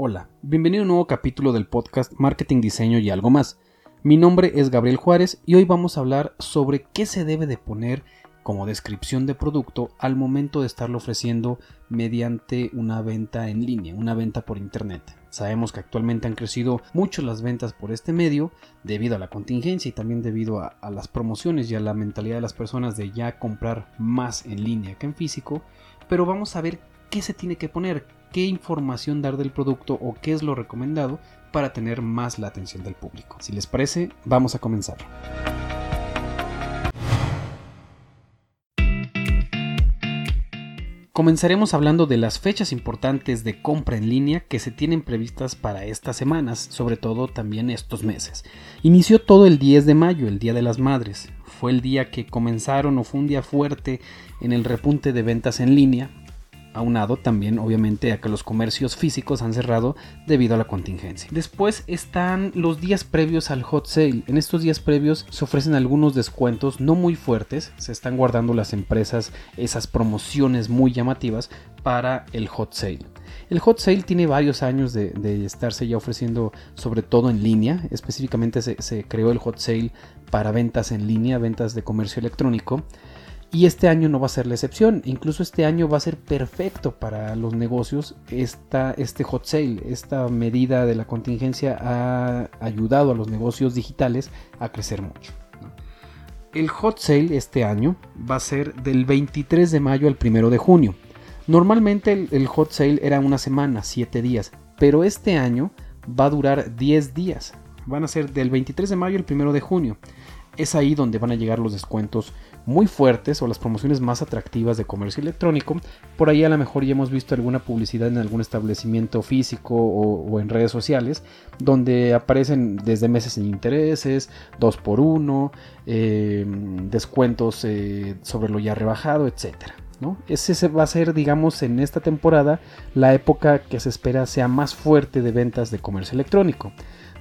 Hola, bienvenido a un nuevo capítulo del podcast Marketing, Diseño y algo más. Mi nombre es Gabriel Juárez y hoy vamos a hablar sobre qué se debe de poner como descripción de producto al momento de estarlo ofreciendo mediante una venta en línea, una venta por internet. Sabemos que actualmente han crecido mucho las ventas por este medio debido a la contingencia y también debido a, a, las promociones y a la mentalidad de las personas de ya comprar más en línea que en físico. Pero vamos a ver qué se tiene que poner, qué información dar del producto o qué es lo recomendado para tener más la atención del público. Si les parece, vamos a comenzar. Comenzaremos hablando de las fechas importantes de compra en línea que se tienen previstas para estas semanas, sobre todo también estos meses. Inició todo el 10 de mayo, el Día de las Madres. Fue el día que comenzaron o fue un día fuerte en el repunte de ventas en línea, aunado también obviamente a que los comercios físicos han cerrado debido a la contingencia. Después están los días previos al hot sale. En estos días previos se ofrecen algunos descuentos no muy fuertes, se están guardando las empresas esas promociones muy llamativas para el hot sale. El hot sale tiene varios años de, estarse ya ofreciendo sobre todo en línea, específicamente se creó el hot sale para ventas en línea, ventas de comercio electrónico. Y este año no va a ser la excepción. Incluso este año va a ser perfecto para los negocios. Esta, este hot sale, esta medida de la contingencia ha ayudado a los negocios digitales a crecer mucho. El hot sale este año va a ser del 23 de mayo al 1 de junio. Normalmente el, el hot sale era una semana, 7 días. Pero este año va a durar 10 días. Van a ser del 23 de mayo al 1 de junio. Es ahí donde van a llegar los descuentos muy fuertes o las promociones más atractivas de comercio electrónico. Por ahí a lo mejor ya hemos visto alguna publicidad en algún establecimiento físico o, en redes sociales donde aparecen desde meses sin intereses, 2 por 1 eh, descuentos eh, sobre lo ya rebajado, etcétera. ¿No? Ese va a ser, digamos, en esta temporada la época que se espera sea más fuerte de ventas de comercio electrónico.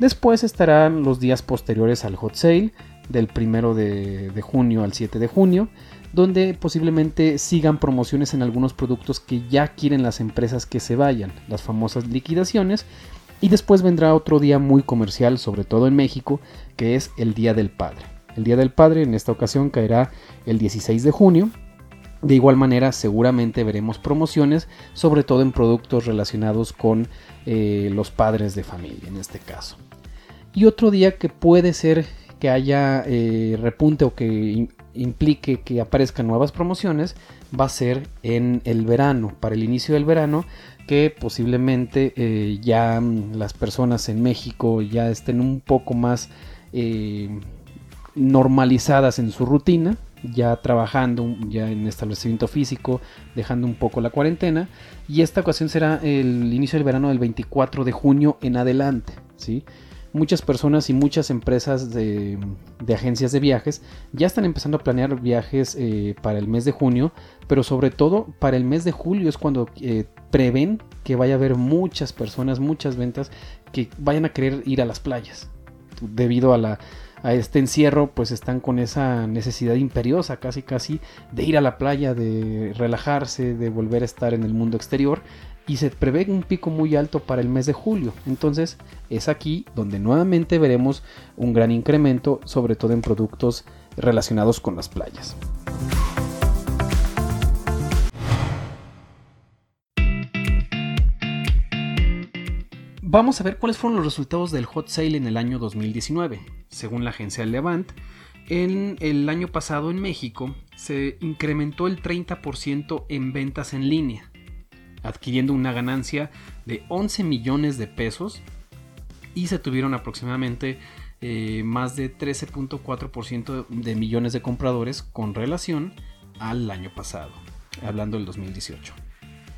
Después estarán los días posteriores al hot sale, del 1 de, junio al 7 de junio, donde posiblemente sigan promociones en algunos productos que ya quieren las empresas que se vayan, las famosas liquidaciones, y después vendrá otro día muy comercial, sobre todo en México, que es el Día del Padre. El Día del Padre en esta ocasión caerá el 16 de junio. De igual manera, seguramente veremos promociones, sobre todo en productos relacionados con eh, los padres de familia, en este caso. Y otro día que puede ser que haya eh, repunte o que implique que aparezcan nuevas promociones va a ser en el verano, para el inicio del verano, que posiblemente eh, ya las personas en México ya estén un poco más eh, normalizadas en su rutina, ya trabajando ya en establecimiento físico, dejando un poco la cuarentena, y esta ocasión será el inicio del verano del 24 de junio en adelante. Muchas personas y muchas empresas de, agencias de viajes ya están empezando a planear viajes eh, para el mes de junio, pero sobre todo para el mes de julio es cuando eh, prevén que vaya a haber muchas personas, muchas ventas que vayan a querer ir a las playas. Debido a, a este encierro, pues están con esa necesidad imperiosa, casi casi, de ir a la playa, de relajarse, de volver a estar en el mundo exterior y se prevé un pico muy alto para el mes de julio. Entonces es aquí donde nuevamente veremos un gran incremento, sobre todo en productos relacionados con las playas. Vamos a ver cuáles fueron los resultados del hot sale en el año 2019. Según la agencia Levant, en el año pasado en México se incrementó el 30% en ventas en línea adquiriendo una ganancia de 11 millones de pesos y se tuvieron aproximadamente eh, más de 13.4% de millones de compradores con relación al año pasado, hablando del 2018.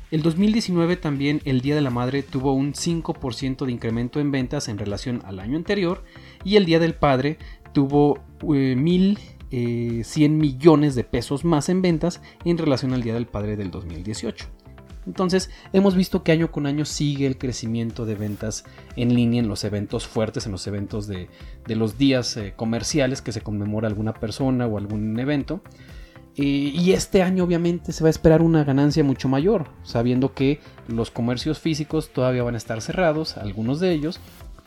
El 2019 también el Día de la Madre tuvo un 5% de incremento en ventas en relación al año anterior y el Día del Padre tuvo eh, 1.100 eh, millones de pesos más en ventas en relación al Día del Padre del 2018. Entonces hemos visto que año con año sigue el crecimiento de ventas en línea en los eventos fuertes, en los eventos de, los días eh, comerciales que se conmemora alguna persona o algún evento. y este año obviamente se va a esperar una ganancia mucho mayor, sabiendo que los comercios físicos todavía van a estar cerrados, algunos de ellos,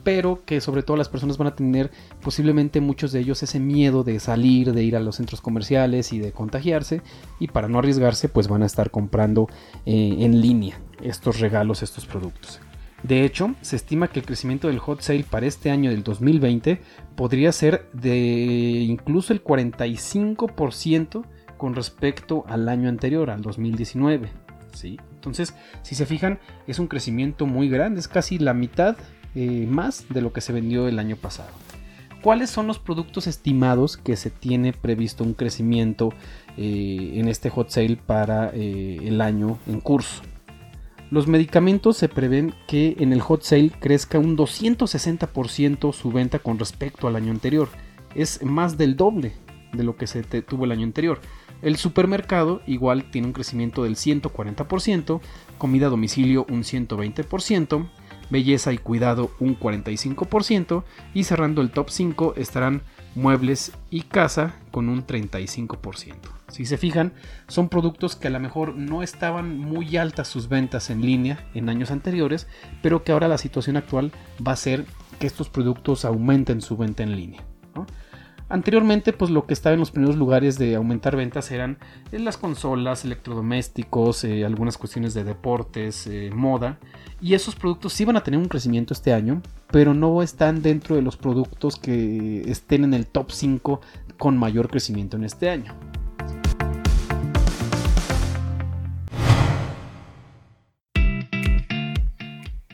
pero que sobre todo las personas van a tener posiblemente muchos de ellos ese miedo de salir, de ir a los centros comerciales y de contagiarse y para no arriesgarse pues van a estar comprando eh, en línea estos regalos, estos productos. De hecho, se estima que el crecimiento del hot sale para este año del 2020 podría ser de incluso el 45% con respecto al año anterior, al 2019. ¿sí? Entonces, si se fijan, es un crecimiento muy grande, es casi la mitad eh, más de lo que se vendió el año pasado. ¿Cuáles son los productos estimados que se tiene previsto un crecimiento eh, en este hot sale para eh, el año en curso? Los medicamentos se prevén que en el hot sale crezca un 260% su venta con respecto al año anterior. Es más del doble de lo que se tuvo el año anterior. El supermercado igual tiene un crecimiento del 140%, comida a domicilio un 120%, belleza y cuidado un 45% y cerrando el top 5 estarán muebles y casa con un 35%. Si se fijan, son productos que a lo mejor no estaban muy altas sus ventas en línea en años anteriores, pero que ahora la situación actual va a ser que estos productos aumenten su venta en línea. Anteriormente, pues lo que estaba en los primeros lugares de aumentar ventas eran eh, las consolas, electrodomésticos, eh, algunas cuestiones de deportes, eh, moda. Y esos productos sí van a tener un crecimiento este año, pero no están dentro de los productos que estén en el top 5 con mayor crecimiento en este año.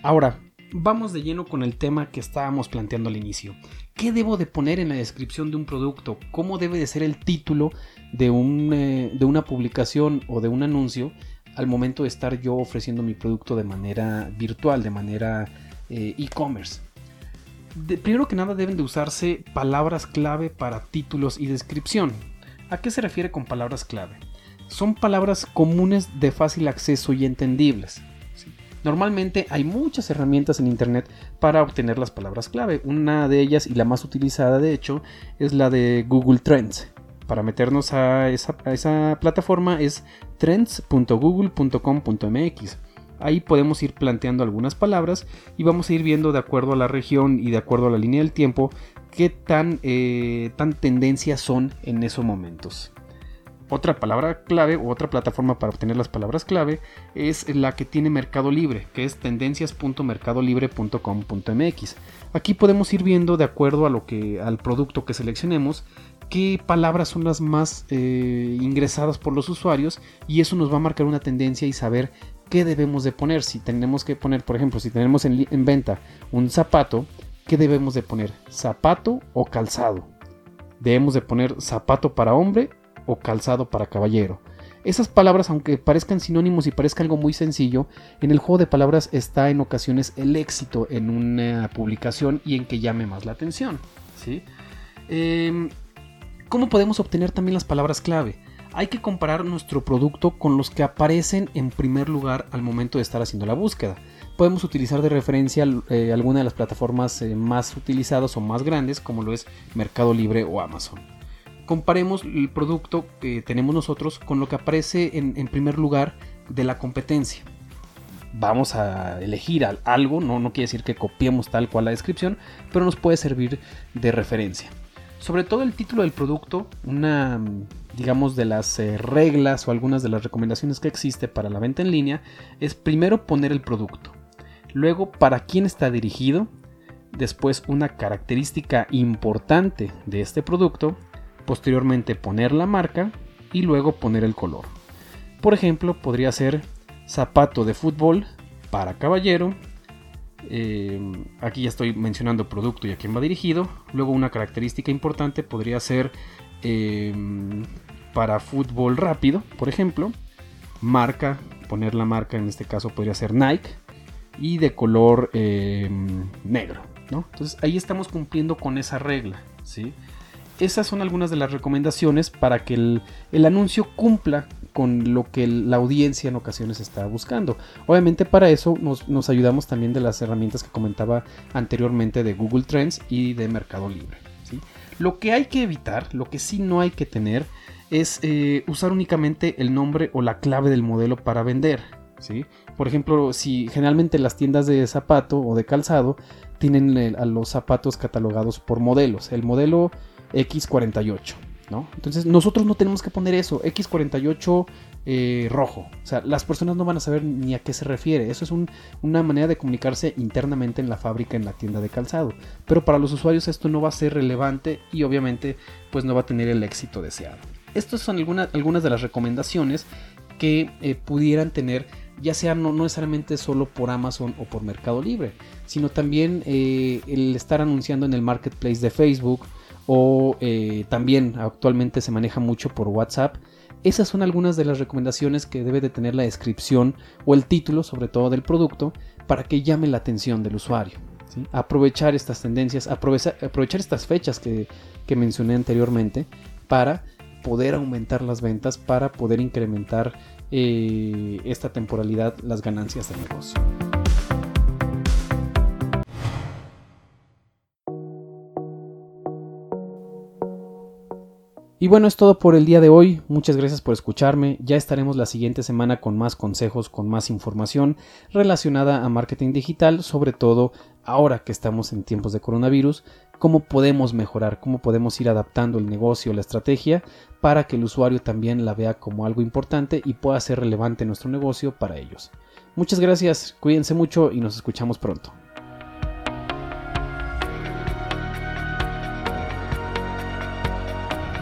Ahora, vamos de lleno con el tema que estábamos planteando al inicio. ¿Qué debo de poner en la descripción de un producto? ¿Cómo debe de ser el título de, un, eh, de una publicación o de un anuncio al momento de estar yo ofreciendo mi producto de manera virtual, de manera eh, e-commerce? primero que nada deben de usarse palabras clave para títulos y descripción. ¿A qué se refiere con palabras clave? Son palabras comunes de fácil acceso y entendibles. Normalmente hay muchas herramientas en Internet para obtener las palabras clave. Una de ellas y la más utilizada de hecho es la de Google Trends. Para meternos a esa, plataforma es trends.google.com.mx. Ahí podemos ir planteando algunas palabras y vamos a ir viendo de acuerdo a la región y de acuerdo a la línea del tiempo qué tan, eh, tendencias son en esos momentos. Otra palabra clave o otra plataforma para obtener las palabras clave es la que tiene Mercado Libre, que es tendencias.mercadolibre.com.mx. Aquí podemos ir viendo de acuerdo a lo que al producto que seleccionemos qué palabras son las más eh, ingresadas por los usuarios y eso nos va a marcar una tendencia y saber qué debemos de poner. Si tenemos que poner, por ejemplo, si tenemos en, en venta un zapato, ¿qué debemos de poner? ¿Zapato o calzado? Debemos de poner zapato para hombre o calzado para caballero. Esas palabras, aunque parezcan sinónimos y parezca algo muy sencillo, en el juego de palabras está en ocasiones el éxito en una publicación y en que llame más la atención. ¿sí? Em, ¿Cómo podemos obtener también las palabras clave? Hay que comparar nuestro producto con los que aparecen en primer lugar al momento de estar haciendo la búsqueda. Podemos utilizar de referencia eh, alguna de las plataformas eh, más utilizadas o más grandes, como lo es Mercado Libre o Amazon comparemos el producto que tenemos nosotros con lo que aparece en, primer lugar de la competencia. Vamos a elegir algo, no, no quiere decir que copiemos tal cual la descripción, pero nos puede servir de referencia. Sobre todo el título del producto, una, digamos, de las eh, reglas o algunas de las recomendaciones que existe para la venta en línea, es primero poner el producto, luego para quién está dirigido, después una característica importante de este producto posteriormente poner la marca y luego poner el color. Por ejemplo, podría ser zapato de fútbol para caballero. Eh, aquí ya estoy mencionando producto y a quién va dirigido. Luego una característica importante podría ser eh, para fútbol rápido, por ejemplo. Marca, poner la marca en este caso podría ser Nike y de color eh, negro. Entonces ahí estamos cumpliendo con esa regla. ¿sí? Esas son algunas de las recomendaciones para que el, anuncio cumpla con lo que la audiencia en ocasiones está buscando. Obviamente para eso nos, ayudamos también de las herramientas que comentaba anteriormente de Google Trends y de Mercado Libre. Lo que hay que evitar, lo que sí no hay que tener, es eh, usar únicamente el nombre o la clave del modelo para vender. Por ejemplo, si generalmente las tiendas de zapato o de calzado tienen a los zapatos catalogados por modelos, el modelo X48. ¿no? Entonces nosotros no tenemos que poner eso, X48 eh, rojo. O sea, las personas no van a saber ni a qué se refiere. Eso es una manera de comunicarse internamente en la fábrica, en la tienda de calzado. Pero para los usuarios esto no va a ser relevante y obviamente pues no va a tener el éxito deseado. Estas son algunas de las recomendaciones que eh, pudieran tener ya sea no, necesariamente solo por Amazon o por Mercado Libre, sino también eh, el estar anunciando en el marketplace de Facebook o también actualmente se maneja mucho por WhatsApp esas son algunas de las recomendaciones que debe de tener la descripción o el título, sobre todo del producto, para que llame la atención del usuario. Aprovechar estas tendencias, aprovechar, estas fechas que, mencioné anteriormente para poder aumentar las ventas, para poder incrementar eh, esta temporalidad, las ganancias del negocio. Y bueno, es todo por el día de hoy. Muchas gracias por escucharme. Ya estaremos la siguiente semana con más consejos, con más información relacionada a marketing digital, sobre todo ahora que estamos en tiempos de coronavirus, cómo podemos mejorar, cómo podemos ir adaptando el negocio, la estrategia, para que el usuario también la vea como algo importante y pueda ser relevante nuestro negocio para ellos. Muchas gracias, cuídense mucho y nos escuchamos pronto.